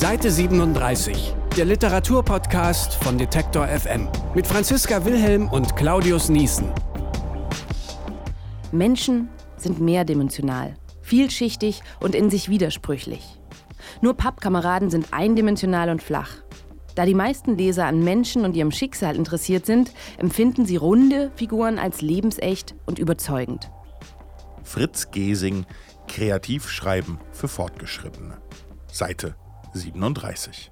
Seite 37, der Literaturpodcast von Detektor FM mit Franziska Wilhelm und Claudius Niesen. Menschen sind mehrdimensional, vielschichtig und in sich widersprüchlich. Nur Pappkameraden sind eindimensional und flach. Da die meisten Leser an Menschen und ihrem Schicksal interessiert sind, empfinden sie runde Figuren als lebensecht und überzeugend. Fritz Gesing, Kreativschreiben für Fortgeschrittene. Seite 37.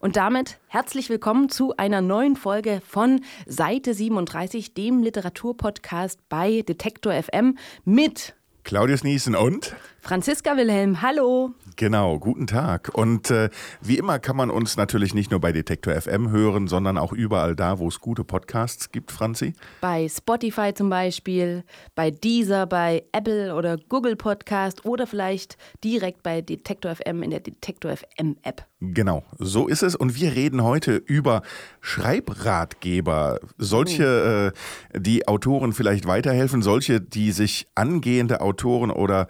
Und damit herzlich willkommen zu einer neuen Folge von Seite 37, dem Literaturpodcast bei Detektor FM mit Claudius Niesen und Franziska Wilhelm. Hallo. Genau, guten Tag. Und äh, wie immer kann man uns natürlich nicht nur bei Detektor FM hören, sondern auch überall da, wo es gute Podcasts gibt, Franzi. Bei Spotify zum Beispiel, bei Deezer, bei Apple oder Google Podcast oder vielleicht direkt bei Detektor FM in der Detektor FM App. Genau, so ist es. Und wir reden heute über Schreibratgeber. Solche, äh, die Autoren vielleicht weiterhelfen, solche, die sich angehende Autoren oder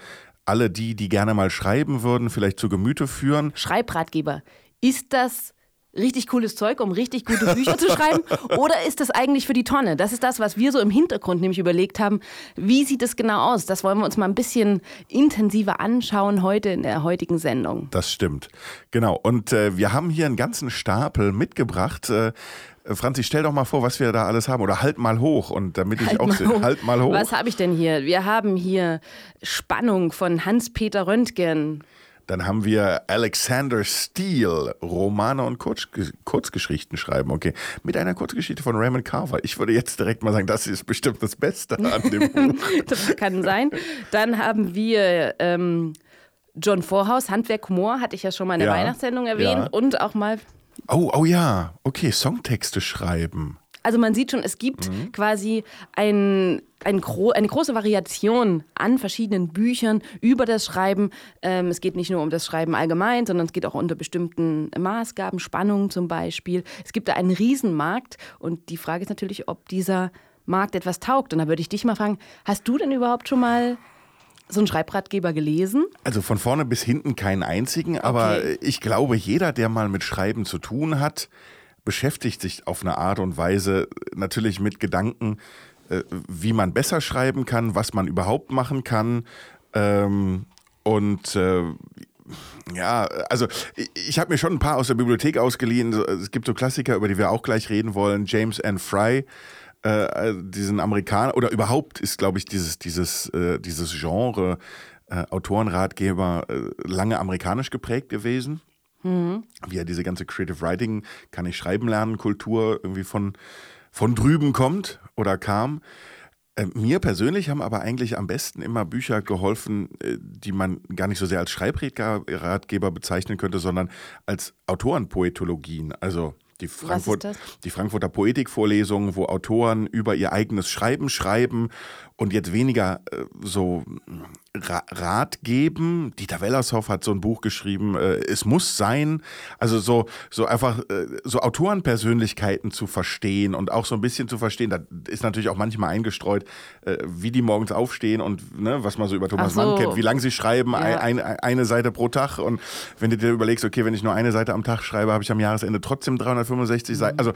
alle die, die gerne mal schreiben würden, vielleicht zu Gemüte führen. Schreibratgeber. Ist das richtig cooles Zeug, um richtig gute Bücher zu schreiben? Oder ist das eigentlich für die Tonne? Das ist das, was wir so im Hintergrund nämlich überlegt haben. Wie sieht es genau aus? Das wollen wir uns mal ein bisschen intensiver anschauen heute in der heutigen Sendung. Das stimmt. Genau. Und äh, wir haben hier einen ganzen Stapel mitgebracht. Äh, Franzi, stell doch mal vor, was wir da alles haben. Oder halt mal hoch. Und damit ich Halt auch mal sehe, halt mal hoch. Was habe ich denn hier? Wir haben hier Spannung von Hans-Peter Röntgen. Dann haben wir Alexander Steele, Romane und Kurz Kurzgeschichten schreiben. Okay, mit einer Kurzgeschichte von Raymond Carver. Ich würde jetzt direkt mal sagen, das ist bestimmt das Beste an dem Buch. Das kann sein. Dann haben wir ähm, John Vorhaus, Handwerk Humor, hatte ich ja schon mal in der Ja, Weihnachtssendung erwähnt. ja. Und auch mal Oh, oh ja, okay, Songtexte schreiben. Also man sieht schon, es gibt quasi ein, ein gro eine große Variation an verschiedenen Büchern über das Schreiben. Ähm, es geht nicht nur um das Schreiben allgemein, sondern es geht auch unter bestimmten Maßgaben, Spannungen zum Beispiel. Es gibt da einen Riesenmarkt und die Frage ist natürlich, ob dieser Markt etwas taugt. Und da würde ich dich mal fragen, hast du denn überhaupt schon mal so einen Schreibratgeber gelesen? Also von vorne bis hinten keinen einzigen, aber Okay. ich glaube, jeder, der mal mit Schreiben zu tun hat, beschäftigt sich auf eine Art und Weise natürlich mit Gedanken, äh, wie man besser schreiben kann, was man überhaupt machen kann. Ähm, und äh, ja, also ich, habe mir schon ein paar aus der Bibliothek ausgeliehen. Es gibt so Klassiker, über die wir auch gleich reden wollen. James N. Fry, äh, diesen Amerikaner, oder überhaupt ist, glaube ich, dieses, dieses, äh, dieses Genre äh, Autorenratgeber äh, lange amerikanisch geprägt gewesen. Wie ja diese ganze Creative Writing, kann ich schreiben lernen, Kultur irgendwie von, von drüben kommt oder kam. Äh, Mir persönlich haben aber eigentlich am besten immer Bücher geholfen, äh, die man gar nicht so sehr als Schreibratgeber bezeichnen könnte, sondern als Autorenpoetologien. Also die, Frankfurt, die Frankfurter Poetikvorlesungen, wo Autoren über ihr eigenes Schreiben schreiben und jetzt weniger äh, so Ra Rat geben. Dieter Wellershoff hat so ein Buch geschrieben, äh, es muss sein. Also so, so einfach äh, so Autorenpersönlichkeiten zu verstehen und auch so ein bisschen zu verstehen, da ist natürlich auch manchmal eingestreut, äh, wie die morgens aufstehen und ne, was man so über Thomas so. Mann kennt, wie lange sie schreiben, Ja. ein, ein, eine Seite pro Tag. Und wenn du dir überlegst, okay, wenn ich nur eine Seite am Tag schreibe, habe ich am Jahresende trotzdem 365 Mhm. Seiten. Also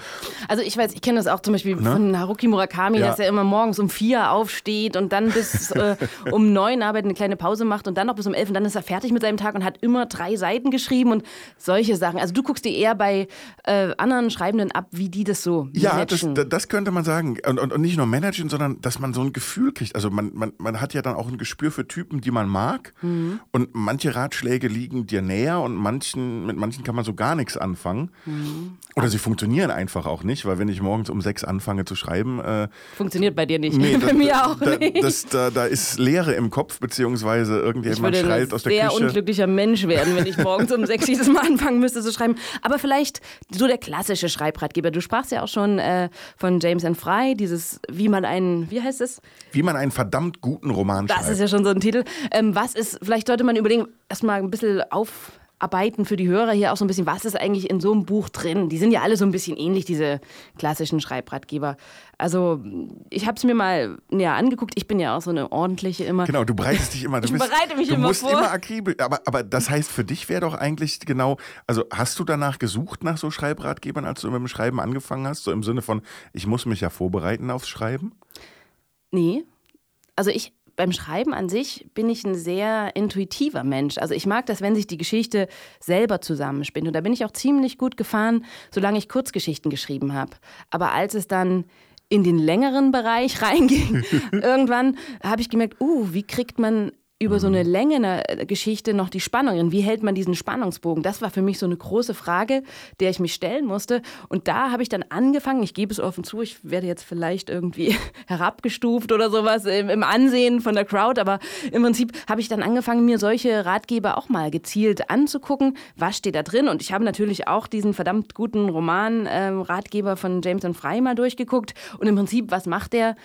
Also ich weiß, ich kenne das auch zum Beispiel von Haruki Murakami, Ja. dass er immer morgens um vier aufsteht und dann bis äh, um neun arbeitet, eine kleine Pause macht und dann noch bis um elf und dann ist er fertig mit seinem Tag und hat immer drei Seiten geschrieben und solche Sachen. Also du guckst dir eher bei äh, anderen Schreibenden ab, wie die das so Ja, das, managen. das könnte man sagen. Und, und, und nicht nur managen, sondern dass man so ein Gefühl kriegt. Also man, man, man hat ja dann auch ein Gespür für Typen, die man mag. Mhm. Und manche Ratschläge liegen dir näher und manchen, mit manchen kann man so gar nichts anfangen. Mhm. Oder sie funktionieren einfach auch nicht, weil wenn ich morgens um sechs anfange zu schreiben, äh, Funktioniert bei dir nicht. nee, bei mir auch da, nicht. Das, da, da ist Leere im Kopf, beziehungsweise ich irgendjemand würde schreit ein aus der sehr Küche. unglücklicher Mensch werden, wenn ich morgens um sechs jedes Mal anfangen müsste zu schreiben. Aber vielleicht so der klassische Schreibratgeber. Du sprachst ja auch schon äh, von James N. Fry, dieses, wie man einen, wie heißt es? Wie man einen verdammt guten Roman Das schreibt. ist ja schon so ein Titel. Ähm, was ist, vielleicht sollte man überlegen, erstmal ein bisschen auf, rausarbeiten für die Hörer hier auch so ein bisschen, was ist eigentlich in so einem Buch drin? Die sind ja alle so ein bisschen ähnlich, diese klassischen Schreibratgeber. Also ich habe es mir mal näher angeguckt. Ich bin ja auch so eine ordentliche immer. Genau, du bereitest dich immer. Du ich bist, bereite mich du immer musst vor. immer akribisch. Aber, aber das heißt, für dich wäre doch eigentlich genau, also hast du danach gesucht nach so Schreibratgebern, als du mit dem Schreiben angefangen hast? So im Sinne von, ich muss mich ja vorbereiten aufs Schreiben? Nee. Also ich beim Schreiben an sich bin ich ein sehr intuitiver Mensch. Also ich mag das, wenn sich die Geschichte selber zusammenspinnt. Und da bin ich auch ziemlich gut gefahren, solange ich Kurzgeschichten geschrieben habe. Aber als es dann in den längeren Bereich reinging, irgendwann habe ich gemerkt, uh, wie kriegt man über so eine Länge einer Geschichte noch die Spannungen. Wie hält man diesen Spannungsbogen? Das war für mich so eine große Frage, der ich mich stellen musste. Und da habe ich dann angefangen, ich gebe es offen zu, ich werde jetzt vielleicht irgendwie herabgestuft oder sowas im, im Ansehen von der Crowd, aber im Prinzip habe ich dann angefangen, mir solche Ratgeber auch mal gezielt anzugucken. Was steht da drin? Und ich habe natürlich auch diesen verdammt guten Roman-Ratgeber ähm, von James und Frey mal durchgeguckt. Und im Prinzip, was macht der?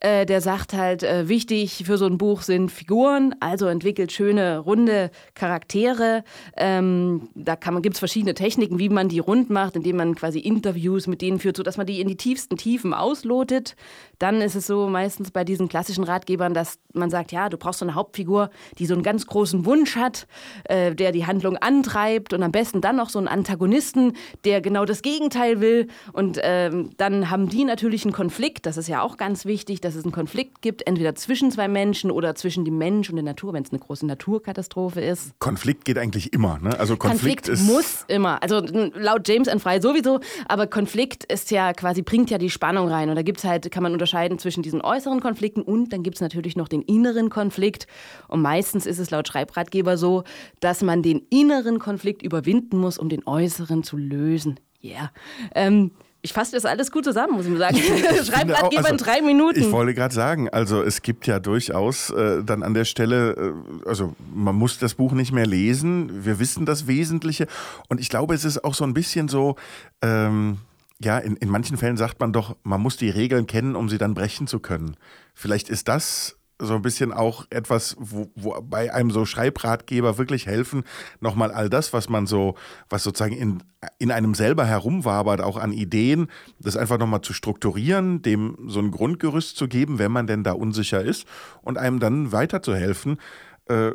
Äh, der sagt halt, äh, wichtig für so ein Buch sind Figuren, also entwickelt schöne, runde Charaktere. Ähm, da gibt es verschiedene Techniken, wie man die rund macht, indem man quasi Interviews mit denen führt, sodass man die in die tiefsten Tiefen auslotet. Dann ist es so meistens bei diesen klassischen Ratgebern, dass man sagt, ja, du brauchst so eine Hauptfigur, die so einen ganz großen Wunsch hat, äh, der die Handlung antreibt und am besten dann noch so einen Antagonisten, der genau das Gegenteil will. Und ähm, dann haben die natürlich einen Konflikt, das ist ja auch ganz wichtig, dass es einen Konflikt gibt, entweder zwischen zwei Menschen oder zwischen dem Mensch und der Natur, wenn es eine große Naturkatastrophe ist. Konflikt geht eigentlich immer, ne? Also Konflikt, Konflikt muss immer, also laut James and Fry sowieso, aber Konflikt ist ja quasi, bringt ja die Spannung rein. Und da gibt es halt, kann man unterscheiden zwischen diesen äußeren Konflikten und dann gibt es natürlich noch den inneren Konflikt. Und meistens ist es laut Schreibratgeber so, dass man den inneren Konflikt überwinden muss, um den äußeren zu lösen. Ja. Yeah. Ähm, ich fasse das alles gut zusammen, muss ich sagen. Schreibratgeber also, in drei Minuten. Ich wollte gerade sagen, also es gibt ja durchaus äh, dann an der Stelle, äh, also man muss das Buch nicht mehr lesen. Wir wissen das Wesentliche. Und ich glaube, es ist auch so ein bisschen so, ähm, ja, in, in manchen Fällen sagt man doch, man muss die Regeln kennen, um sie dann brechen zu können. Vielleicht ist das so ein bisschen auch etwas, wo, wo bei einem so Schreibratgeber wirklich helfen, nochmal all das, was man so, was sozusagen in, in einem selber herumwabert, auch an Ideen, das einfach nochmal zu strukturieren, dem so ein Grundgerüst zu geben, wenn man denn da unsicher ist und einem dann weiterzuhelfen. Äh,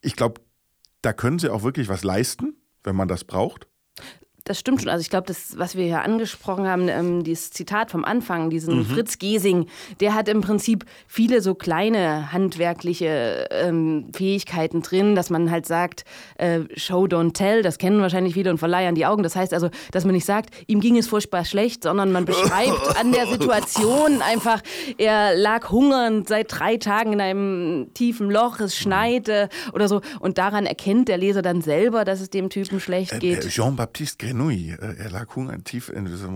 ich glaube, da können sie auch wirklich was leisten, wenn man das braucht. Das stimmt schon. Also ich glaube, das, was wir hier angesprochen haben, ähm, dieses Zitat vom Anfang, diesen mhm. Fritz Gesing, der hat im Prinzip viele so kleine handwerkliche ähm, Fähigkeiten drin, dass man halt sagt, äh, Show, don't tell, das kennen wahrscheinlich viele und verleihen die Augen. Das heißt also, dass man nicht sagt, ihm ging es furchtbar schlecht, sondern man beschreibt an der Situation einfach, er lag hungernd seit drei Tagen in einem tiefen Loch, es schneite oder so. Und daran erkennt der Leser dann selber, dass es dem Typen schlecht äh, geht. Jean-Baptiste Grenouille, äh, er lag hungertief in so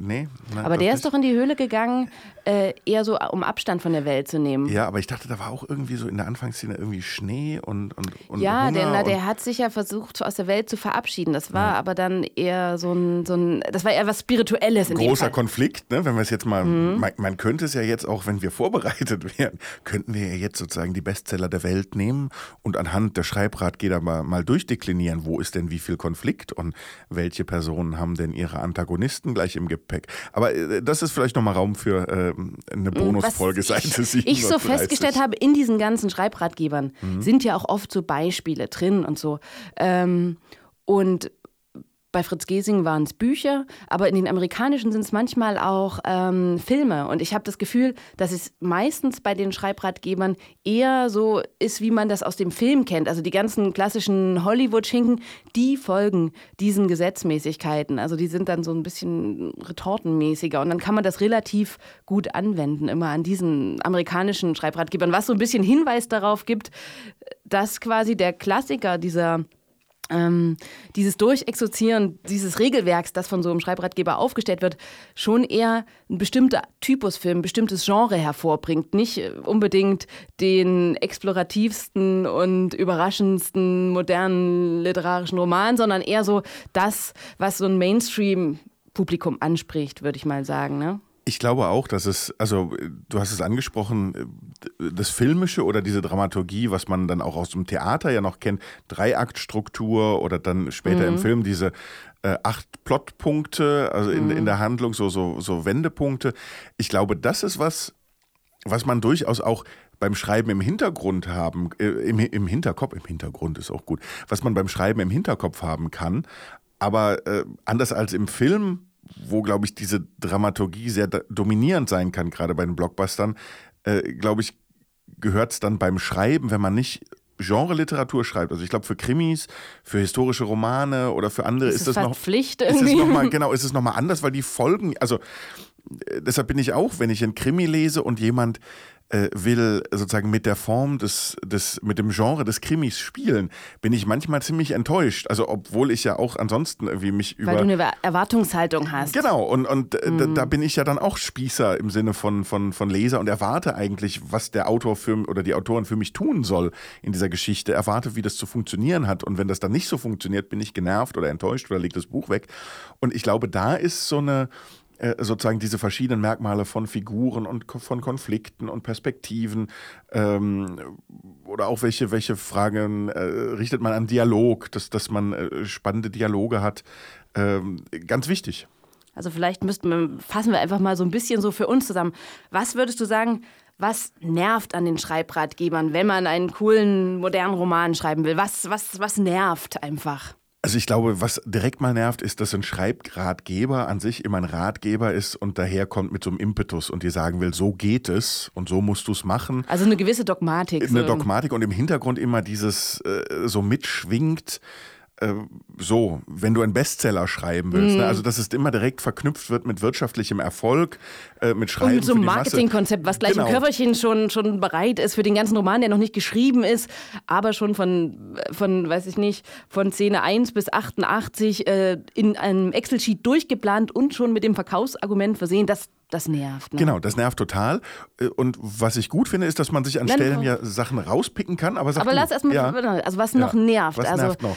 nee, nein, Aber der ist doch in die Höhle gegangen, äh, eher so um Abstand von der Welt zu nehmen. Ja, aber ich dachte, da war auch irgendwie so in der Anfangsszene irgendwie Schnee und und, und Ja, Hunger der, na, der hat sich ja versucht aus der Welt zu verabschieden. Das war ja. aber dann eher so ein, so ein, das war eher was Spirituelles. In Großer Konflikt, ne? Wenn wir es jetzt mal, mhm. man, man könnte es ja jetzt auch, wenn wir vorbereitet wären, könnten wir ja jetzt sozusagen die Bestseller der Welt nehmen und anhand der Schreibratgeber mal, mal durchdeklinieren, wo ist denn wie viel Konflikt und welche Personen haben denn ihre Antagonisten gleich im Gepäck. Aber äh, das ist vielleicht nochmal Raum für äh, eine mhm, Bonusfolge Seite 7. Ich so festgestellt habe, in diesen ganzen Schreibratgebern mhm. sind ja auch oft so Beispiele drin und so. Ähm, und bei Fritz Gesing waren es Bücher, aber in den amerikanischen sind es manchmal auch ähm, Filme. Und ich habe das Gefühl, dass es meistens bei den Schreibratgebern eher so ist, wie man das aus dem Film kennt. Also die ganzen klassischen Hollywood-Schinken, die folgen diesen Gesetzmäßigkeiten. Also die sind dann so ein bisschen retortenmäßiger. Und dann kann man das relativ gut anwenden, immer an diesen amerikanischen Schreibratgebern, was so ein bisschen Hinweis darauf gibt, dass quasi der Klassiker dieser ähm, dieses Durchexerzieren dieses Regelwerks, das von so einem Schreibratgeber aufgestellt wird, schon eher ein bestimmter Typusfilm, ein bestimmtes Genre hervorbringt. Nicht unbedingt den explorativsten und überraschendsten modernen literarischen Roman, sondern eher so das, was so ein Mainstream-Publikum anspricht, würde ich mal sagen. Ne? Ich glaube auch, dass es, also du hast es angesprochen, das Filmische oder diese Dramaturgie, was man dann auch aus dem Theater ja noch kennt, Dreiaktstruktur oder dann später mhm. im Film diese äh, acht Plotpunkte, also in, mhm. in der Handlung, so, so, so Wendepunkte. Ich glaube, das ist was, was man durchaus auch beim Schreiben im Hintergrund haben, äh, im, im Hinterkopf, im Hintergrund ist auch gut, was man beim Schreiben im Hinterkopf haben kann. Aber äh, anders als im Film wo, glaube ich, diese Dramaturgie sehr dominierend sein kann, gerade bei den Blockbustern, äh, glaube ich, gehört es dann beim Schreiben, wenn man nicht Genre-Literatur schreibt. Also ich glaube, für Krimis, für historische Romane oder für andere ist, ist das noch Pflicht irgendwie. Ist es noch mal, genau, ist es nochmal anders, weil die Folgen, also äh, deshalb bin ich auch, wenn ich einen Krimi lese und jemand äh, will sozusagen mit der Form des, des, mit dem Genre des Krimis spielen, bin ich manchmal ziemlich enttäuscht. Also obwohl ich ja auch ansonsten irgendwie mich über... Weil du eine Erwartungshaltung hast. Genau, und, und mhm. da, da, bin ich ja dann auch Spießer im Sinne von, von, von Leser und erwarte eigentlich, was der Autor für, oder die Autorin für mich tun soll in dieser Geschichte, erwarte, wie das zu funktionieren hat. Und wenn das dann nicht so funktioniert, bin ich genervt oder enttäuscht oder legt das Buch weg. Und ich glaube, da ist so eine äh, sozusagen diese verschiedenen Merkmale von Figuren und von Konflikten und Perspektiven ähm, oder auch welche, welche Fragen äh, richtet man an Dialog, dass, dass man äh, spannende Dialoge hat. Ähm, ganz wichtig. Also vielleicht müssten wir, fassen wir einfach mal so ein bisschen so für uns zusammen. Was würdest du sagen, was nervt an den Schreibratgebern, wenn man einen coolen, modernen Roman schreiben will? Was, was, was nervt einfach? Also ich glaube, was direkt mal nervt, ist, dass ein Schreibratgeber an sich immer ein Ratgeber ist und daherkommt mit so einem Impetus und dir sagen will, so geht es und so musst du es machen. Also eine gewisse Dogmatik. Eine so. Dogmatik und im Hintergrund immer dieses äh, so mitschwingt, äh, so, wenn du einen Bestseller schreiben willst. Ne? Mhm. Ne? Also, dass es immer direkt verknüpft wird mit wirtschaftlichem Erfolg, äh, mit Schreiben. Und mit so einem Marketingkonzept, was gleich genau. im Körperchen schon, schon bereit ist für den ganzen Roman, der noch nicht geschrieben ist, aber schon von, von weiß ich nicht, von Szene 1 bis 88 äh, in einem Excel-Sheet durchgeplant und schon mit dem Verkaufsargument versehen. Das, das nervt. Ne? Genau, das nervt total. Äh, und was ich gut finde, ist, dass man sich an Stellen ja Sachen rauspicken kann. Aber, aber lass erstmal, ja, also was noch nervt. Was also, nervt noch?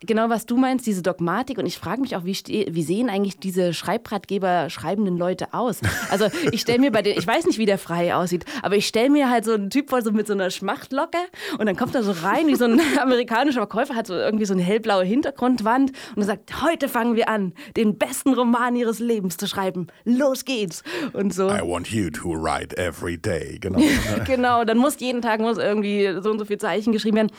Genau, was du meinst, diese Dogmatik. Und ich frage mich auch, wie, wie, sehen eigentlich diese Schreibratgeber schreibenden Leute aus? Also ich stelle mir bei den, ich weiß nicht, wie der Frei aussieht, aber ich stelle mir halt so einen Typ vor, so mit so einer Schmachtlocke und dann kommt er so rein, wie so ein amerikanischer Verkäufer, hat so irgendwie so eine hellblaue Hintergrundwand und er sagt, heute fangen wir an, den besten Roman ihres Lebens zu schreiben. Los geht's. Und so. I want you to write every day. Genau. genau, dann muss jeden Tag muss irgendwie so und so viel Zeichen geschrieben werden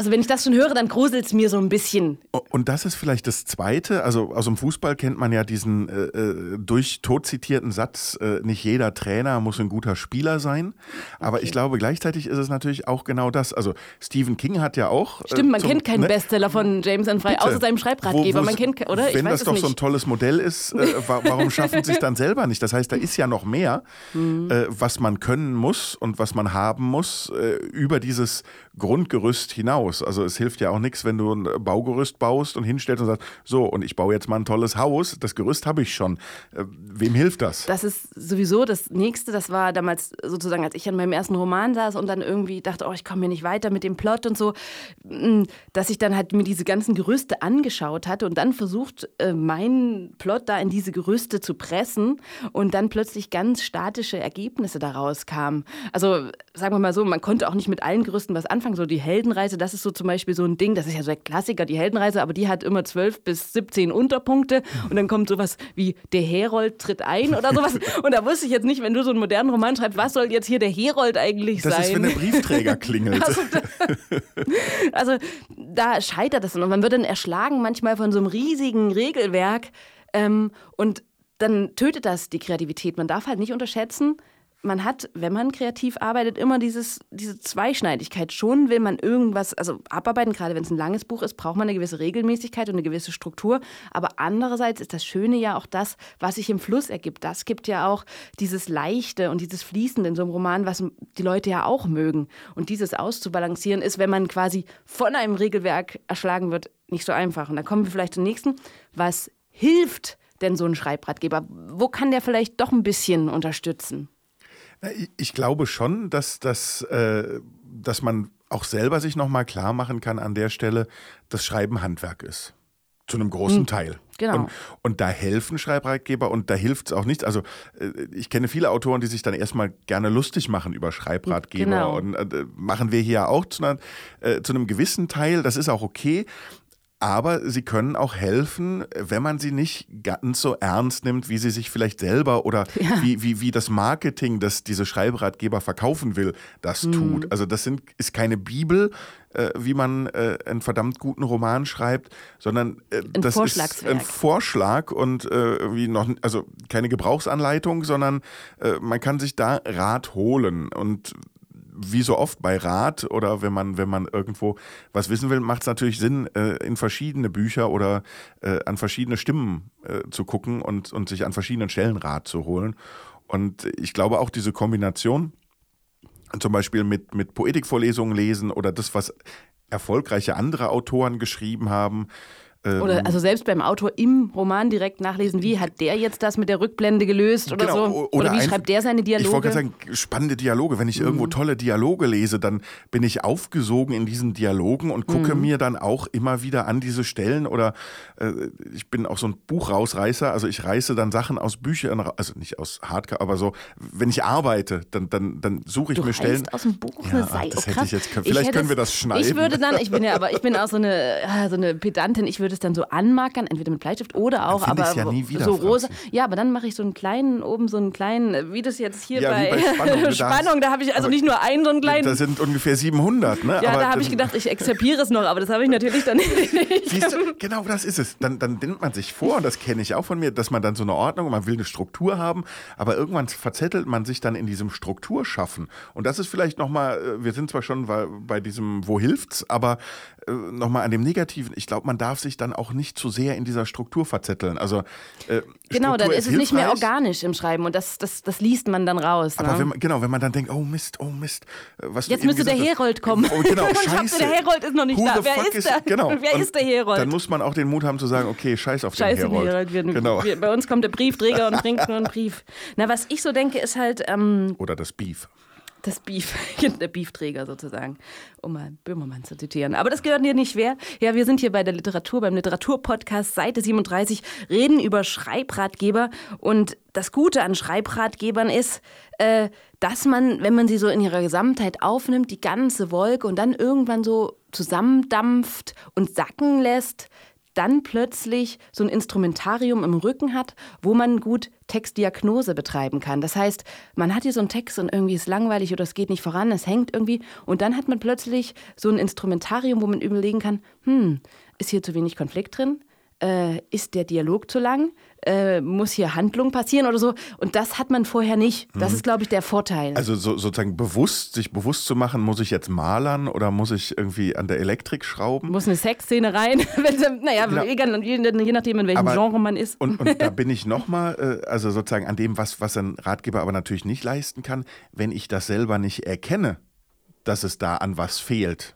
also wenn ich das schon höre, dann gruselt es mir so ein bisschen. Und das ist vielleicht das Zweite. Also aus dem Fußball kennt man ja diesen äh, äh, durch tot zitierten Satz, äh, nicht jeder Trainer muss ein guter Spieler sein. Aber okay. ich glaube, gleichzeitig ist es natürlich auch genau das. Also Stephen King hat ja auch... Äh, Stimmt, man zum, kennt keinen ne? Bestseller von James and Frey, außer seinem Schreibratgeber. man kennt, oder? Wenn das doch nicht. so ein tolles Modell ist, äh, warum schaffen sie es dann selber nicht? Das heißt, da ist ja noch mehr, mhm. Was man können muss und was man haben muss über dieses Grundgerüst hinaus. Also es hilft ja auch nichts, wenn du ein Baugerüst baust und hinstellst und sagst, so, und ich baue jetzt mal ein tolles Haus, das Gerüst habe ich schon. Äh, wem hilft das? Das ist sowieso das Nächste, das war damals sozusagen, als ich an meinem ersten Roman saß und dann irgendwie dachte, oh, ich komme hier nicht weiter mit dem Plot und so, mm, dass ich dann halt mir diese ganzen Gerüste angeschaut hatte und dann versucht, äh, meinen Plot da in diese Gerüste zu pressen und dann plötzlich ganz statische Ergebnisse daraus kamen. Also sagen wir mal so, man konnte auch nicht mit allen Gerüsten was anfangen, so die Heldenreise, das ist so zum Beispiel so ein Ding, das ist ja so ein Klassiker, die Heldenreise, aber die hat immer 12 bis 17 Unterpunkte und dann kommt sowas wie der Herold tritt ein oder sowas. Und da wusste ich jetzt nicht, wenn du so einen modernen Roman schreibst, was soll jetzt hier der Herold eigentlich das sein? Das ist, wenn der Briefträger klingelt. Also, also da scheitert es und man wird dann erschlagen manchmal von so einem riesigen Regelwerk ähm, und dann tötet das die Kreativität. Man darf halt nicht unterschätzen, man hat, wenn man kreativ arbeitet, immer dieses, diese Zweischneidigkeit. Schon will man irgendwas, also abarbeiten, gerade wenn es ein langes Buch ist, braucht man eine gewisse Regelmäßigkeit und eine gewisse Struktur. Aber andererseits ist das Schöne ja auch das, was sich im Fluss ergibt. Das gibt ja auch dieses Leichte und dieses Fließende in so einem Roman, was die Leute ja auch mögen. Und dieses auszubalancieren ist, wenn man quasi von einem Regelwerk erschlagen wird, nicht so einfach. Und dann kommen wir vielleicht zum nächsten. Was hilft denn so ein Schreibratgeber? Wo kann der vielleicht doch ein bisschen unterstützen? Ich glaube schon, dass, dass, äh, dass man auch selber sich nochmal klar machen kann an der Stelle, dass Schreiben Handwerk ist. Zu einem großen hm. Teil. Genau. Und, und da helfen Schreibratgeber und da hilft es auch nicht. Also äh, ich kenne viele Autoren, die sich dann erstmal gerne lustig machen über Schreibratgeber. Genau. Und äh, machen wir hier auch zu, einer, äh, zu einem gewissen Teil. Das ist auch okay. Aber sie können auch helfen, wenn man sie nicht ganz so ernst nimmt, wie sie sich vielleicht selber oder Ja. wie, wie, wie das Marketing, das diese Schreibratgeber verkaufen will, das tut. Also das sind, ist keine Bibel, äh, wie man äh, einen verdammt guten Roman schreibt, sondern äh, Ein das ist ein Vorschlag und äh, wie noch, also keine Gebrauchsanleitung, sondern äh, man kann sich da Rat holen und wie so oft bei Rat oder wenn man, wenn man irgendwo was wissen will, macht es natürlich Sinn, äh, in verschiedene Bücher oder äh, an verschiedene Stimmen äh, zu gucken und, und sich an verschiedenen Stellen Rat zu holen. Und ich glaube auch diese Kombination, zum Beispiel mit, mit Poetikvorlesungen lesen oder das, was erfolgreiche andere Autoren geschrieben haben. Ähm, Oder also selbst beim Autor im Roman direkt nachlesen, wie hat der jetzt das mit der Rückblende gelöst oder Genau, so? o- Oder, wie schreibt der seine Ich wollte Dialoge? gerade sagen, spannende Dialoge. Wenn ich irgendwo Mhm. tolle Dialoge lese, dann bin ich aufgesogen in diesen Dialogen und gucke Mhm. mir dann auch immer wieder an diese Stellen oder äh, ich bin auch so ein Buchrausreißer, also ich reiße dann Sachen aus Büchern, also nicht aus Hardcover, aber so, wenn ich arbeite, dann, dann, dann suche ich Du mir Stellen. aus dem Buch Ja, Seite. das oh, hätte ich jetzt- vielleicht können wir das schneiden. Ich würde dann, ich bin ja, aber ich bin auch so eine, ah, so eine Pedantin. Ich würde es dann so anmarkern, entweder mit Bleistift oder auch, aber ja wieder, so rosa. Franzi. Ja, aber dann mache ich so einen kleinen oben so einen kleinen, wie das jetzt hier Ja, bei, bei Spannung, da Spannung. Da habe ich also nicht nur einen so einen kleinen. Das sind ungefähr 700, ne? ja, aber da habe ich gedacht, ich exerpiere es noch, aber das habe ich natürlich dann nicht. Siehst du, genau das ist es. Dann, dann nimmt man sich vor, und das kenne ich auch von mir, dass man dann so eine Ordnung, man will eine Struktur haben, aber irgendwann verzettelt man sich dann in diesem Strukturschaffen. Und das ist vielleicht nochmal, wir sind zwar schon bei, bei diesem Wo hilft's, aber äh, nochmal an dem Negativen. Ich glaube, man darf sich dann auch nicht zu sehr in dieser Struktur verzetteln. Also, äh, Genau, dann Struktur ist es nicht mehr organisch im Schreiben und das, das, das liest man dann raus. Aber ne? wenn man, genau, wenn man dann denkt, oh Mist, oh Mist, äh, was Jetzt müsste der. Herold kommen. Oh, genau, scheiße. der Herold ist noch nicht Who da. Wer ist da? Genau. Wer Und ist der Herold? Dann muss man auch den Mut haben zu sagen, okay, scheiß auf Scheiße, den Herold. Herold. Wir, genau. wir, bei uns kommt der Briefträger und bringt nur einen Brief. Na, was ich so denke, ist halt ähm, Oder das Beef. Das Beef, der Beefträger sozusagen, um mal Böhmermann zu zitieren. Aber das gehört dir nicht schwer. Ja, wir sind hier bei der Literatur, beim Literaturpodcast Seite 37, reden über Schreibratgeber. Und das Gute an Schreibratgebern ist, äh, dass man, wenn man sie so in ihrer Gesamtheit aufnimmt, die ganze Wolke und dann irgendwann so zusammendampft und sacken lässt, dann plötzlich so ein Instrumentarium im Rücken hat, wo man gut Textdiagnose betreiben kann. Das heißt, man hat hier so einen Text und irgendwie ist langweilig oder es geht nicht voran, es hängt irgendwie und dann hat man plötzlich so ein Instrumentarium, wo man überlegen kann, hm, ist hier zu wenig Konflikt drin? Äh, ist der Dialog zu lang? Äh, muss hier Handlung passieren oder so? Und das hat man vorher nicht. Das ist, glaube ich, der Vorteil. Also so, sozusagen bewusst, sich bewusst zu machen, muss ich jetzt malern oder muss ich irgendwie an der Elektrik schrauben? muss eine Sexszene rein? Wenn sie- naja, Genau. egal, je, je nachdem, in welchem Aber- Genre man ist. Und, und da bin ich nochmal, äh, also sozusagen an dem, was, was ein Ratgeber aber natürlich nicht leisten kann, wenn ich das selber nicht erkenne, dass es da an was fehlt.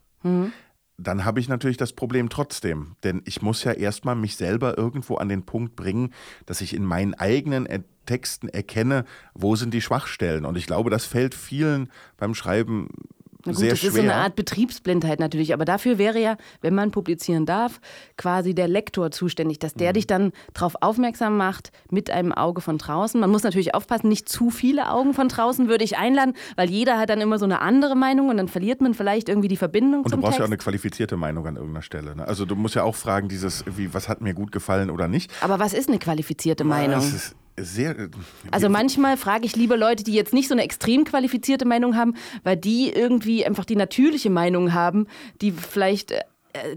Dann habe ich natürlich das Problem trotzdem. Denn ich muss ja erstmal mich selber irgendwo an den Punkt bringen, dass ich in meinen eigenen Texten erkenne, wo sind die Schwachstellen. Und ich glaube, das fällt vielen beim Schreiben gut, sehr das schwer. ist so eine Art Betriebsblindheit natürlich, aber dafür wäre ja, wenn man publizieren darf, quasi der Lektor zuständig, dass Mhm. der dich dann darauf aufmerksam macht mit einem Auge von draußen. Man muss natürlich aufpassen, nicht zu viele Augen von draußen würde ich einladen, weil jeder hat dann immer so eine andere Meinung und dann verliert man vielleicht irgendwie die Verbindung Und du brauchst Text. ja auch eine qualifizierte Meinung an irgendeiner Stelle. Ne? Also du musst ja auch fragen, dieses, wie, was hat mir gut gefallen oder nicht. aber was ist eine qualifizierte Meinung? Ist sehr. Also manchmal frage ich lieber Leute, die jetzt nicht so eine extrem qualifizierte Meinung haben, weil die irgendwie einfach die natürliche Meinung haben, die vielleicht äh,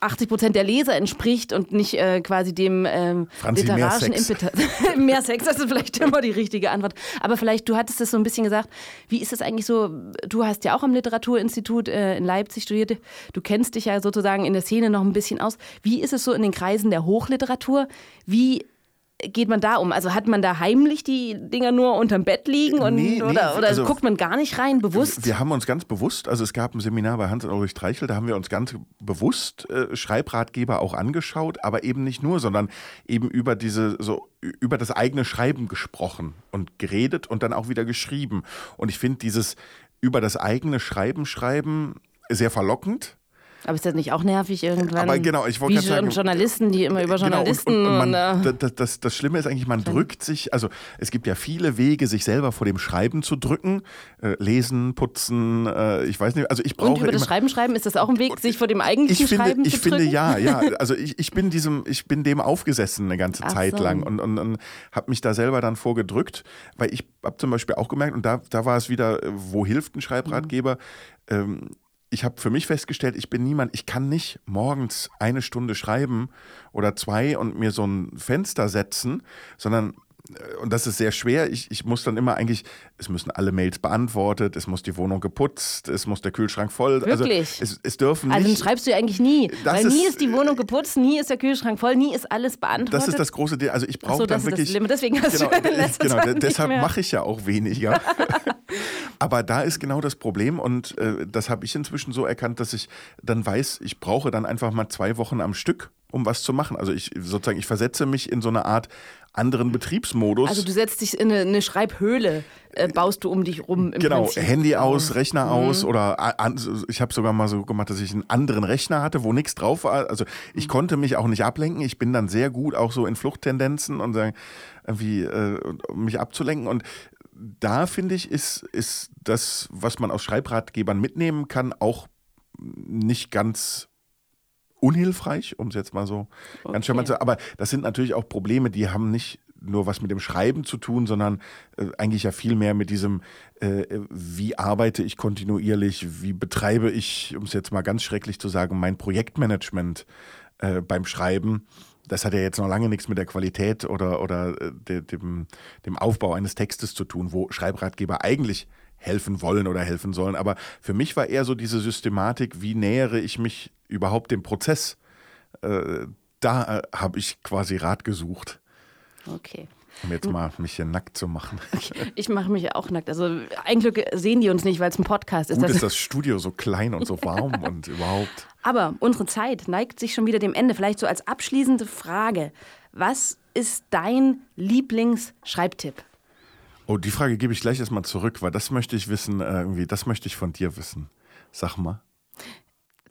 80 Prozent der Leser entspricht und nicht äh, quasi dem ähm, Franzi, mehr literarischen Sex. Impetus. mehr Sex, das ist vielleicht immer die richtige Antwort. Aber vielleicht, du hattest es so ein bisschen gesagt, wie ist es eigentlich so, du hast ja auch am Literaturinstitut äh, in Leipzig studiert, du kennst dich ja sozusagen in der Szene noch ein bisschen aus. Wie ist es so in den Kreisen der Hochliteratur? Wie geht man da um? Also hat man da heimlich die Dinger nur unterm Bett liegen und, Nee, nee, oder, oder also- guckt man gar nicht rein, bewusst? Wir haben uns ganz bewusst, also es gab ein Seminar bei Hans-Ulrich Treichel, da haben wir uns ganz bewusst äh, Schreibratgeber auch angeschaut, aber eben nicht nur, sondern eben über diese so über das eigene Schreiben gesprochen und geredet und dann auch wieder geschrieben. Und ich finde dieses über das eigene Schreiben schreiben sehr verlockend. Aber ist das nicht auch nervig irgendwann? Aber genau, ich wollte gerade sagen- Journalisten, die immer über Genau, Journalisten und, und, und und, man, äh, das, das, das Schlimme ist eigentlich, man drückt sich, also es gibt ja viele Wege, sich selber vor dem Schreiben zu drücken. Äh, lesen, putzen, äh, ich weiß nicht, also ich brauche und über das immer, Schreiben schreiben, ist das auch ein Weg, sich vor dem eigentlichen ich finde, Schreiben ich zu finde drücken? ja, ja. Also ich, ich bin diesem, ich bin dem aufgesessen eine ganze Ach Zeit so. lang und, und, und habe mich da selber dann vorgedrückt, weil ich habe zum Beispiel auch gemerkt, und da, da war es wieder, äh, wo hilft ein Schreibratgeber? Ähm, ich habe für mich festgestellt, ich bin niemand, ich kann nicht morgens eine Stunde schreiben oder zwei und mir so ein Fenster setzen, sondern und das ist sehr schwer. Ich, ich muss dann immer eigentlich, es müssen alle Mails beantwortet, es muss die Wohnung geputzt, es muss der Kühlschrank voll. Wirklich? Also es, es dürfen Also dann nicht. schreibst du ja eigentlich nie. Das weil nie ist- ist die Wohnung geputzt, nie ist der Kühlschrank voll, nie ist alles beantwortet. Das ist das große Ding. Also ich brauche so, dann das ist das wirklich. Dilemma. Deswegen hast genau, du letzter genau, deshalb mache ich ja auch weniger. Aber da ist genau das Problem und äh, das habe ich inzwischen so erkannt, dass ich dann weiß, ich brauche dann einfach mal zwei Wochen am Stück, um was zu machen. Also ich sozusagen, ich versetze mich in so eine Art anderen Betriebsmodus. Also du setzt dich in eine, eine Schreibhöhle, äh, baust du um dich rum. Im Genau, Prinzip. Handy aus, Rechner Mhm. aus oder an, ich habe sogar mal so gemacht, dass ich einen anderen Rechner hatte, wo nichts drauf war. Also ich Mhm. konnte mich auch nicht ablenken. Ich bin dann sehr gut auch so in Fluchttendenzen und sagen, irgendwie äh, um mich abzulenken. Und da finde ich, ist, ist das, was man aus Schreibratgebern mitnehmen kann, auch nicht ganz unhilfreich, um es jetzt mal so ganz charmant zu sagen. Aber das sind natürlich auch Probleme, die haben nicht nur was mit dem Schreiben zu tun, sondern äh, eigentlich ja viel mehr mit diesem, äh, wie arbeite ich kontinuierlich, wie betreibe ich, um es jetzt mal ganz schrecklich zu sagen, mein Projektmanagement äh, beim Schreiben. Das hat ja jetzt noch lange nichts mit der Qualität oder, oder äh, de, dem, dem Aufbau eines Textes zu tun, wo Schreibratgeber eigentlich helfen wollen oder helfen sollen. Aber für mich war eher so diese Systematik, wie nähere ich mich überhaupt dem Prozess. Äh, da äh, habe ich quasi Rat gesucht, Okay. um jetzt mal mich hier nackt zu machen. Ich mache mich auch nackt. Also ein Glück sehen die uns nicht, weil es ein Podcast ist. Gut Das ist das Studio so klein und so warm und überhaupt. Aber unsere Zeit neigt sich schon wieder dem Ende. Vielleicht so als abschließende Frage. Was ist dein Lieblingsschreibtipp? Oh, die Frage gebe ich gleich erstmal zurück, weil das möchte ich wissen, äh, irgendwie, das möchte ich von dir wissen. Sag mal.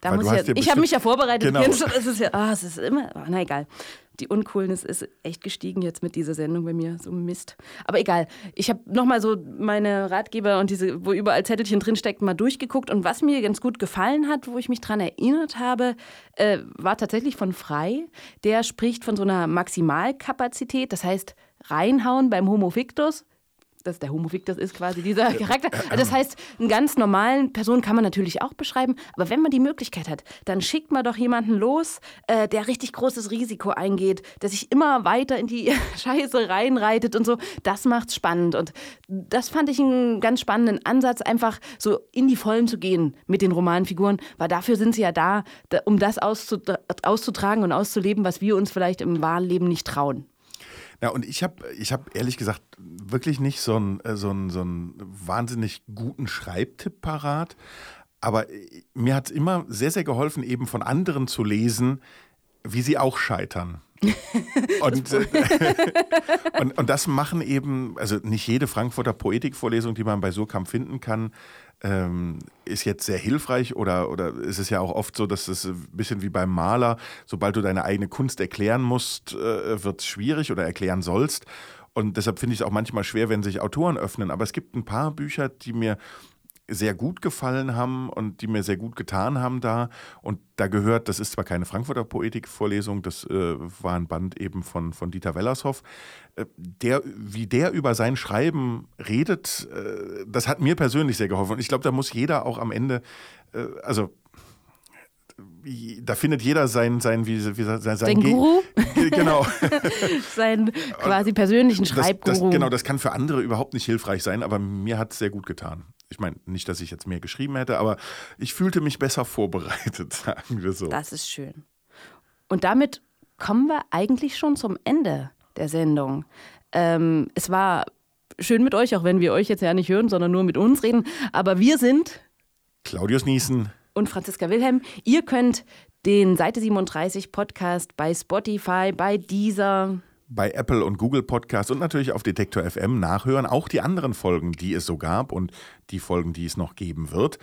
Da muss ja, dir ich habe mich ja vorbereitet. Genau. Jens, Es ist ja, ah, es ist immer, ah, na egal. Die Uncoolness ist echt gestiegen jetzt mit dieser Sendung bei mir. So Mist. Aber egal. Ich habe nochmal so meine Ratgeber und diese, wo überall Zettelchen drinsteckten, mal durchgeguckt. Und was mir ganz gut gefallen hat, wo ich mich dran erinnert habe, äh, war tatsächlich von Frei. Der spricht von so einer Maximalkapazität. Das heißt, reinhauen beim Homo fictus dass der Homo fictus ist quasi dieser Charakter. Also das heißt, einen ganz normalen Person kann man natürlich auch beschreiben, aber wenn man die Möglichkeit hat, dann schickt man doch jemanden los, äh, der richtig großes Risiko eingeht, der sich immer weiter in die Scheiße reinreitet und so. Das macht's spannend und das fand ich einen ganz spannenden Ansatz, einfach so in die Vollen zu gehen mit den Romanfiguren, weil dafür sind sie ja da, um das auszutra auszutragen und auszuleben, was wir uns vielleicht im wahren Leben nicht trauen. Ja, und ich habe ich hab ehrlich gesagt wirklich nicht so einen äh, so so wahnsinnig guten Schreibtipp parat. Aber äh, mir hat es immer sehr, sehr geholfen, eben von anderen zu lesen, wie sie auch scheitern. und, äh, und, und das machen eben, also nicht jede Frankfurter Poetikvorlesung, die man bei Surkamp finden kann, ähm, ist jetzt sehr hilfreich oder, oder ist es ja auch oft so, dass es ein bisschen wie beim Maler, sobald du deine eigene Kunst erklären musst, äh, wird es schwierig oder erklären sollst. Und deshalb finde ich es auch manchmal schwer, wenn sich Autoren öffnen. Aber es gibt ein paar Bücher, die mir sehr gut gefallen haben und die mir sehr gut getan haben da. Und da gehört, das ist zwar keine Frankfurter Poetikvorlesung, das äh, war ein Band eben von, von Dieter Wellershoff. Äh, der, wie der über sein Schreiben redet, äh, das hat mir persönlich sehr geholfen. Und ich glaube, da muss jeder auch am Ende, äh, also da findet jeder sein, sein, wie, wie, sein, sein Sein Ge- Guru? Genau. Seinen quasi persönlichen Das, das, Schreibguru. genau, das kann für andere überhaupt nicht hilfreich sein, aber mir hat es sehr gut getan. Ich meine, nicht, dass ich jetzt mehr geschrieben hätte, aber ich fühlte mich besser vorbereitet, sagen wir so. Das ist schön. Und damit kommen wir eigentlich schon zum Ende der Sendung. Ähm, es war schön mit euch, auch wenn wir euch jetzt ja nicht hören, sondern nur mit uns reden. Aber wir sind Claudius Niesen, und Franziska Wilhelm. Ihr könnt den Seite 37 Podcast bei Spotify, bei Deezer, bei Apple und Google Podcasts und natürlich auf Detektor FM nachhören. Auch die anderen Folgen, die es so gab und die Folgen, die es noch geben wird.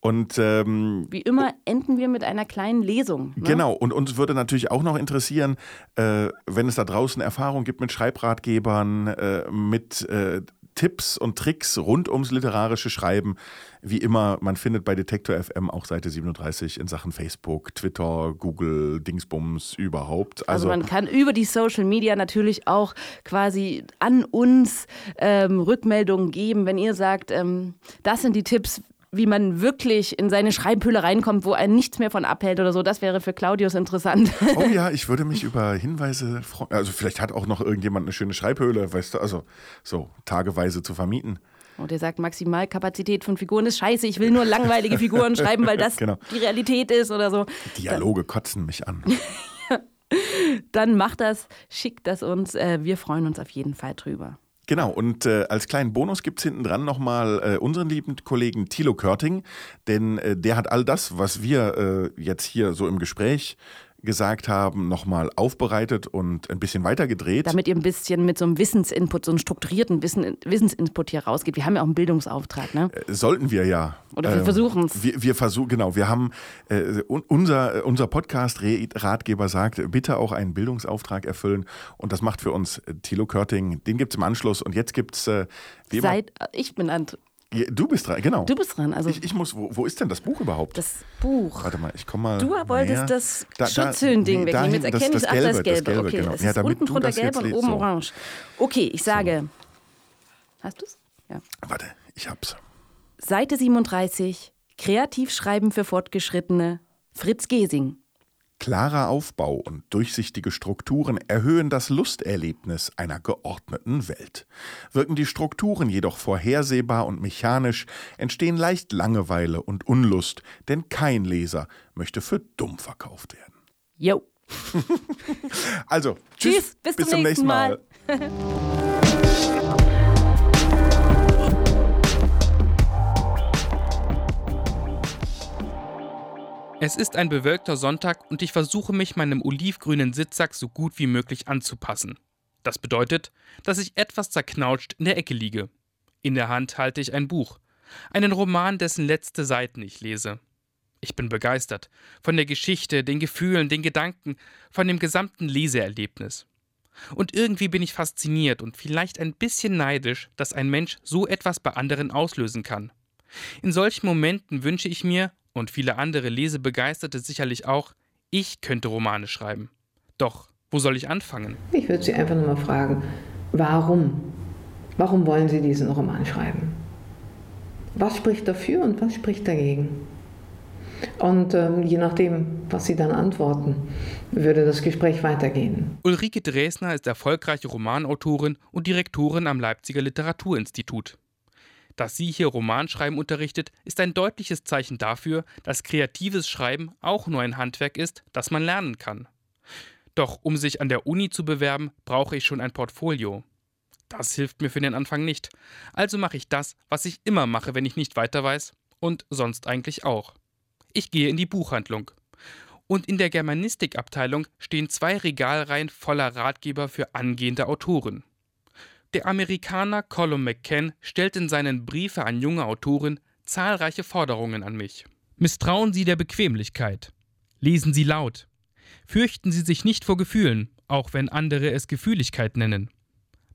Und ähm, wie immer enden wir mit einer kleinen Lesung. Ne? Genau. Und uns würde natürlich auch noch interessieren, äh, wenn es da draußen Erfahrung gibt mit Schreibratgebern, äh, mit äh, Tipps und Tricks rund ums literarische Schreiben. Wie immer, man findet bei Detektor FM auch Seite 37 in Sachen Facebook, Twitter, Google, Dingsbums überhaupt. Also, also man kann über die Social Media natürlich auch quasi an uns ähm, Rückmeldungen geben, wenn ihr sagt, ähm, das sind die Tipps, wie man wirklich in seine Schreibhülle reinkommt, wo einen nichts mehr von abhält oder so. Das wäre für Claudius interessant. Oh ja, ich würde mich über Hinweise freuen. Also vielleicht hat auch noch irgendjemand eine schöne Schreibhöhle, weißt du, also so tageweise zu vermieten. Und oh, er sagt, Maximalkapazität von Figuren ist scheiße, ich will nur langweilige Figuren schreiben, weil das genau. die Realität ist oder so. Dialoge kotzen mich an. Dann macht das, schickt das uns. Äh, wir freuen uns auf jeden Fall drüber. Genau, und äh, als kleinen Bonus gibt es hinten dran nochmal äh, unseren lieben Kollegen Thilo Körting, denn äh, der hat all das, was wir äh, jetzt hier so im Gespräch gesagt haben, nochmal aufbereitet und ein bisschen weitergedreht. Damit ihr ein bisschen mit so einem Wissensinput, so einem strukturierten Wissen, Wissensinput hier rausgeht. Wir haben ja auch einen Bildungsauftrag, ne? Äh, sollten wir ja. Oder wir ähm, versuchen es. Wir, wir versuchen, genau. Wir haben, äh, unser, unser Podcast-Ratgeber sagt, bitte auch einen Bildungsauftrag erfüllen. Und das macht für uns äh, Thilo Körting. Den gibt es im Anschluss. Und jetzt gibt es. Äh, Seit, ich bin an, ja, du bist dran, genau. Du bist dran. Also ich, ich muss, wo, wo, ist denn das Buch überhaupt? Das Buch. Warte mal, ich komme mal. Du wolltest näher. das da, Schutzhüllen-Ding nee, wegnehmen. Jetzt erkenne ich, ach, das Gelbe. Das Gelbe okay, genau. es ja, ist unten drunter gelb und oben so. orange. Okay, ich sage. So. Hast du es? Ja. Warte, ich hab's. Seite 37. Kreativschreiben für Fortgeschrittene. Fritz Gesing. Klarer Aufbau und durchsichtige Strukturen erhöhen das Lusterlebnis einer geordneten Welt. Wirken die Strukturen jedoch vorhersehbar und mechanisch, entstehen leicht Langeweile und Unlust, denn kein Leser möchte für dumm verkauft werden. Jo. also, tschüss, tschüss bis, bis, zum nächsten Mal. Mal. Es ist ein bewölkter Sonntag und ich versuche mich meinem olivgrünen Sitzsack so gut wie möglich anzupassen. Das bedeutet, dass ich etwas zerknautscht in der Ecke liege. In der Hand halte ich ein Buch, einen Roman, dessen letzte Seiten ich lese. Ich bin begeistert von der Geschichte, den Gefühlen, den Gedanken, von dem gesamten Leseerlebnis. Und irgendwie bin ich fasziniert und vielleicht ein bisschen neidisch, dass ein Mensch so etwas bei anderen auslösen kann. In solchen Momenten wünsche ich mir, und viele andere Lesebegeisterte sicherlich auch, ich könnte Romane schreiben. Doch, wo soll ich anfangen? Ich würde Sie einfach nur mal fragen, warum? Warum wollen Sie diesen Roman schreiben? Was spricht dafür und was spricht dagegen? Und ähm, je nachdem, was Sie dann antworten, würde das Gespräch weitergehen. Ulrike Dresner ist erfolgreiche Romanautorin und Direktorin am Leipziger Literaturinstitut. Dass sie hier Romanschreiben unterrichtet, ist ein deutliches Zeichen dafür, dass kreatives Schreiben auch nur ein Handwerk ist, das man lernen kann. Doch um sich an der Uni zu bewerben, brauche ich schon ein Portfolio. Das hilft mir für den Anfang nicht. Also mache ich das, was ich immer mache, wenn ich nicht weiter weiß und sonst eigentlich auch. Ich gehe in die Buchhandlung. Und in der Germanistikabteilung stehen zwei Regalreihen voller Ratgeber für angehende Autoren. Der Amerikaner Colum McCann stellt in seinen Briefe an junge Autoren zahlreiche Forderungen an mich. Misstrauen Sie der Bequemlichkeit. Lesen Sie laut. Fürchten Sie sich nicht vor Gefühlen, auch wenn andere es Gefühligkeit nennen.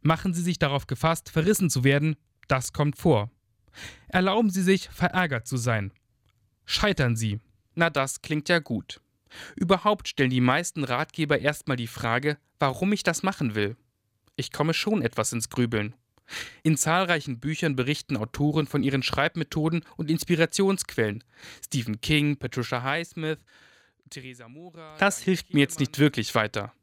Machen Sie sich darauf gefasst, verrissen zu werden, das kommt vor. Erlauben Sie sich, verärgert zu sein. Scheitern Sie. Na, das klingt ja gut. Überhaupt stellen die meisten Ratgeber erstmal die Frage, warum ich das machen will. Ich komme schon etwas ins Grübeln. In zahlreichen Büchern berichten Autoren von ihren Schreibmethoden und Inspirationsquellen. Stephen King, Patricia Highsmith, Theresa Mora. Das hilft mir jetzt nicht wirklich weiter.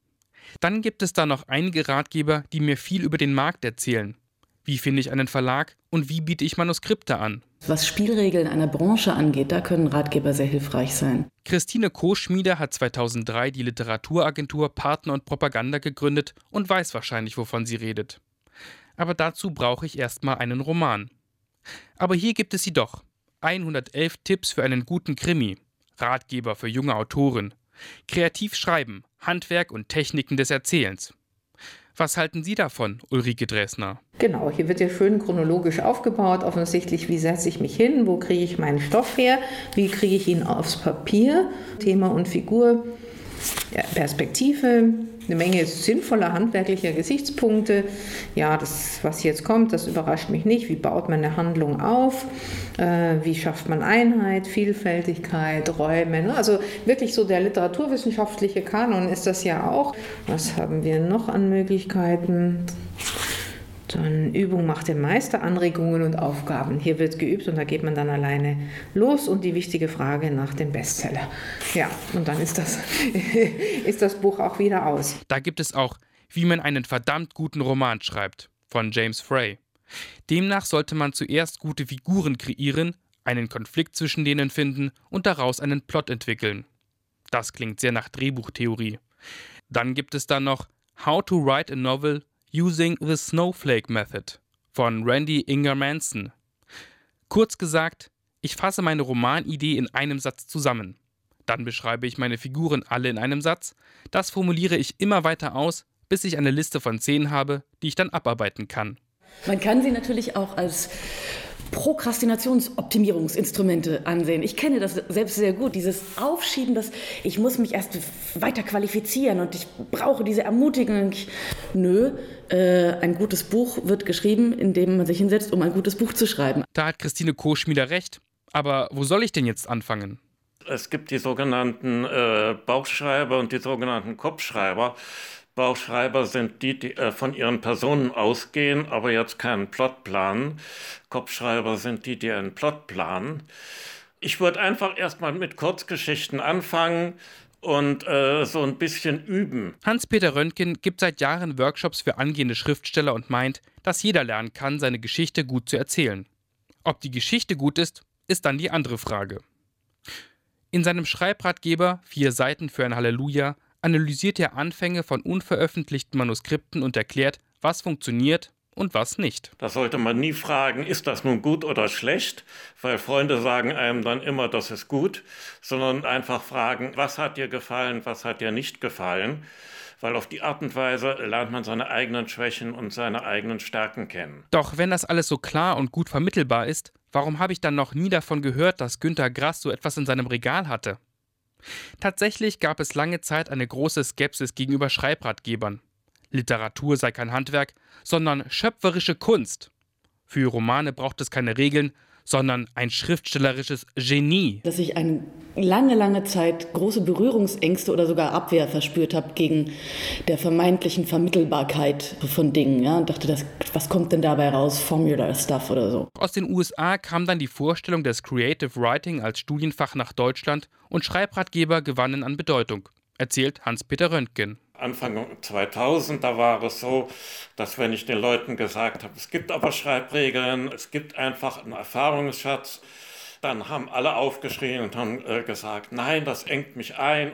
Dann gibt es da noch einige Ratgeber, die mir viel über den Markt erzählen. Wie finde ich einen Verlag und wie biete ich Manuskripte an? Was Spielregeln einer Branche angeht, da können Ratgeber sehr hilfreich sein. Christine Koschmieder hat 2003 die Literaturagentur Partner und Propaganda gegründet und weiß wahrscheinlich, wovon sie redet. Aber dazu brauche ich erstmal einen Roman. Aber hier gibt es sie doch. 111 Tipps für einen guten Krimi. Ratgeber für junge Autoren. Kreativ schreiben, Handwerk und Techniken des Erzählens. Was halten Sie davon, Ulrike Dresner? Genau, hier wird ja schön chronologisch aufgebaut. Offensichtlich, wie setze ich mich hin? Wo kriege ich meinen Stoff her? Wie kriege ich ihn aufs Papier? Thema und Figur, Perspektive, eine Menge sinnvoller handwerklicher Gesichtspunkte. Ja, das, was jetzt kommt, das überrascht mich nicht. Wie baut man eine Handlung auf? Äh, wie schafft man Einheit, Vielfältigkeit, Räume? Ne? Also wirklich so der literaturwissenschaftliche Kanon ist das ja auch. Was haben wir noch an Möglichkeiten? Dann Übung macht den Meister, Anregungen und Aufgaben. Hier wird geübt und da geht man dann alleine los und die wichtige Frage nach dem Bestseller. Ja, und dann ist das, ist das Buch auch wieder aus. Da gibt es auch, wie man einen verdammt guten Roman schreibt, von James Frey. Demnach sollte man zuerst gute Figuren kreieren, einen Konflikt zwischen denen finden und daraus einen Plot entwickeln. Das klingt sehr nach Drehbuchtheorie. Dann gibt es dann noch How to Write a Novel Using the Snowflake Method von Randy Inger Manson. Kurz gesagt, ich fasse meine Romanidee in einem Satz zusammen. Dann beschreibe ich meine Figuren alle in einem Satz. Das formuliere ich immer weiter aus, bis ich eine Liste von Szenen habe, die ich dann abarbeiten kann. Man kann sie natürlich auch als Prokrastinationsoptimierungsinstrumente ansehen. Ich kenne das selbst sehr gut, dieses Aufschieben, dass ich muss mich erst weiter qualifizieren und ich brauche diese Ermutigung. Nö, äh, ein gutes Buch wird geschrieben, indem man sich hinsetzt, um ein gutes Buch zu schreiben. Da hat Christine Koschmieder recht. Aber wo soll ich denn jetzt anfangen? Es gibt die sogenannten äh, Bauchschreiber und die sogenannten Kopfschreiber. Bauchschreiber sind die, die äh, von ihren Personen ausgehen, aber jetzt keinen Plot planen. Kopfschreiber sind die, die einen Plot planen. Ich würde einfach erstmal mit Kurzgeschichten anfangen und äh, so ein bisschen üben. Hans-Peter Röntgen gibt seit Jahren Workshops für angehende Schriftsteller und meint, dass jeder lernen kann, seine Geschichte gut zu erzählen. Ob die Geschichte gut ist, ist dann die andere Frage. In seinem Schreibratgeber Vier Seiten für ein Halleluja analysiert er Anfänge von unveröffentlichten Manuskripten und erklärt, was funktioniert und was nicht. Da sollte man nie fragen, ist das nun gut oder schlecht, weil Freunde sagen einem dann immer, das ist gut, sondern einfach fragen, was hat dir gefallen, was hat dir nicht gefallen, weil auf die Art und Weise lernt man seine eigenen Schwächen und seine eigenen Stärken kennen. Doch wenn das alles so klar und gut vermittelbar ist, warum habe ich dann noch nie davon gehört, dass Günter Grass so etwas in seinem Regal hatte? Tatsächlich gab es lange Zeit eine große Skepsis gegenüber Schreibratgebern. Literatur sei kein Handwerk, sondern schöpferische Kunst. Für Romane braucht es keine Regeln, sondern ein schriftstellerisches Genie. Dass ich eine lange, lange Zeit große Berührungsängste oder sogar Abwehr verspürt habe gegen der vermeintlichen Vermittelbarkeit von Dingen. Ja, und dachte, das, was kommt denn dabei raus? Formula Stuff oder so. Aus den USA kam dann die Vorstellung des Creative Writing als Studienfach nach Deutschland und Schreibratgeber gewannen an Bedeutung, erzählt Hans-Peter Röntgen. Anfang 2000, da war es so, dass wenn ich den Leuten gesagt habe, es gibt aber Schreibregeln, es gibt einfach einen Erfahrungsschatz, dann haben alle aufgeschrien und haben äh, gesagt, nein, das engt mich ein.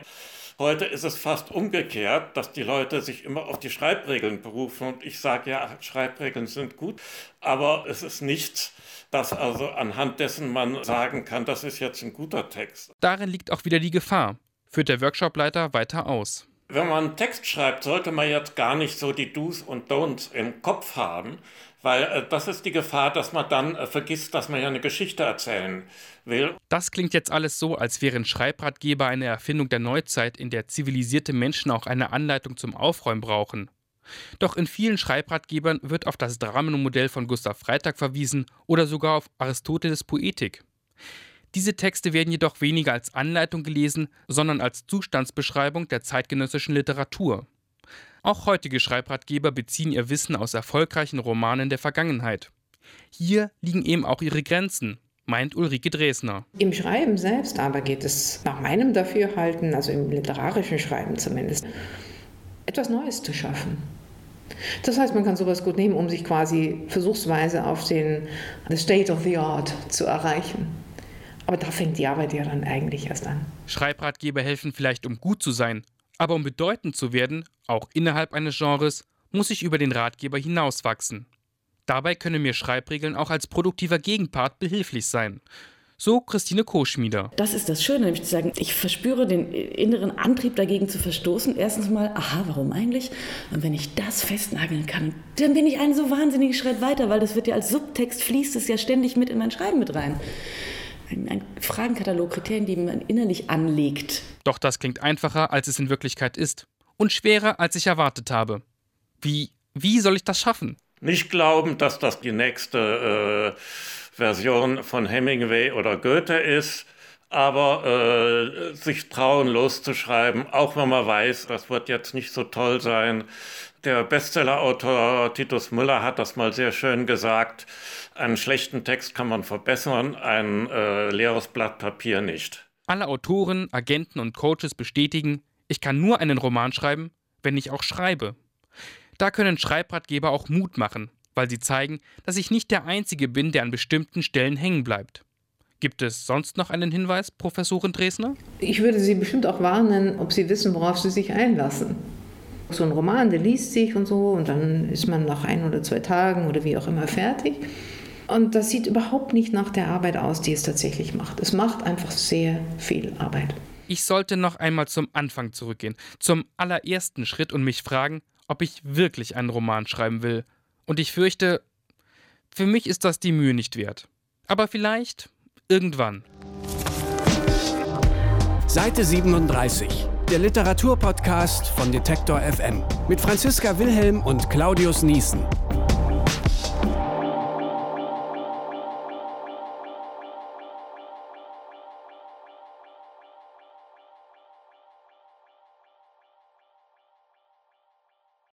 Heute ist es fast umgekehrt, dass die Leute sich immer auf die Schreibregeln berufen und ich sage ja, Schreibregeln sind gut, aber es ist nichts, dass also anhand dessen man sagen kann, das ist jetzt ein guter Text. Darin liegt auch wieder die Gefahr, führt der Workshopleiter weiter aus. Wenn man einen Text schreibt, sollte man jetzt gar nicht so die Do's und Don'ts im Kopf haben, weil äh, das ist die Gefahr, dass man dann äh, vergisst, dass man ja eine Geschichte erzählen will. Das klingt jetzt alles so, als wären Schreibratgeber eine Erfindung der Neuzeit, in der zivilisierte Menschen auch eine Anleitung zum Aufräumen brauchen. Doch in vielen Schreibratgebern wird auf das Dramenmodell von Gustav Freitag verwiesen oder sogar auf Aristoteles Poetik. Diese Texte werden jedoch weniger als Anleitung gelesen, sondern als Zustandsbeschreibung der zeitgenössischen Literatur. Auch heutige Schreibratgeber beziehen ihr Wissen aus erfolgreichen Romanen der Vergangenheit. Hier liegen eben auch ihre Grenzen, meint Ulrike Dresner. Im Schreiben selbst aber geht es nach meinem Dafürhalten, also im literarischen Schreiben zumindest, etwas Neues zu schaffen. Das heißt, man kann sowas gut nehmen, um sich quasi versuchsweise auf den State of the Art zu erreichen. Aber da fängt die Arbeit ja dann eigentlich erst an. Schreibratgeber helfen vielleicht, um gut zu sein, aber um bedeutend zu werden, auch innerhalb eines Genres, muss ich über den Ratgeber hinauswachsen. Dabei können mir Schreibregeln auch als produktiver Gegenpart behilflich sein. So Christine Koschmieder. Das ist das Schöne, nämlich zu sagen, ich verspüre den inneren Antrieb dagegen zu verstoßen. Erstens mal, aha, warum eigentlich? Und wenn ich das festnageln kann, dann bin ich einen so wahnsinnigen Schritt weiter, weil das wird ja als Subtext fließt es ja ständig mit in mein Schreiben mit rein. Ein, ein Fragenkatalog, Kriterien, die man innerlich anlegt. Doch das klingt einfacher, als es in Wirklichkeit ist. Und schwerer, als ich erwartet habe. Wie, wie soll ich das schaffen? Nicht glauben, dass das die nächste äh, Version von Hemingway oder Goethe ist, aber äh, sich trauen loszuschreiben, auch wenn man weiß, das wird jetzt nicht so toll sein. Der Bestsellerautor Titus Müller hat das mal sehr schön gesagt. Einen schlechten Text kann man verbessern, ein äh, leeres Blatt Papier nicht. Alle Autoren, Agenten und Coaches bestätigen, ich kann nur einen Roman schreiben, wenn ich auch schreibe. Da können Schreibratgeber auch Mut machen, weil sie zeigen, dass ich nicht der Einzige bin, der an bestimmten Stellen hängen bleibt. Gibt es sonst noch einen Hinweis, Professorin Dresner? Ich würde Sie bestimmt auch warnen, ob Sie wissen, worauf Sie sich einlassen. So ein Roman, der liest sich und so und dann ist man nach ein oder zwei Tagen oder wie auch immer fertig. Und das sieht überhaupt nicht nach der Arbeit aus, die es tatsächlich macht. Es macht einfach sehr viel Arbeit. Ich sollte noch einmal zum Anfang zurückgehen, zum allerersten Schritt und mich fragen, ob ich wirklich einen Roman schreiben will und ich fürchte, für mich ist das die Mühe nicht wert. Aber vielleicht irgendwann. Seite 37. Der Literaturpodcast von Detektor FM mit Franziska Wilhelm und Claudius Niesen.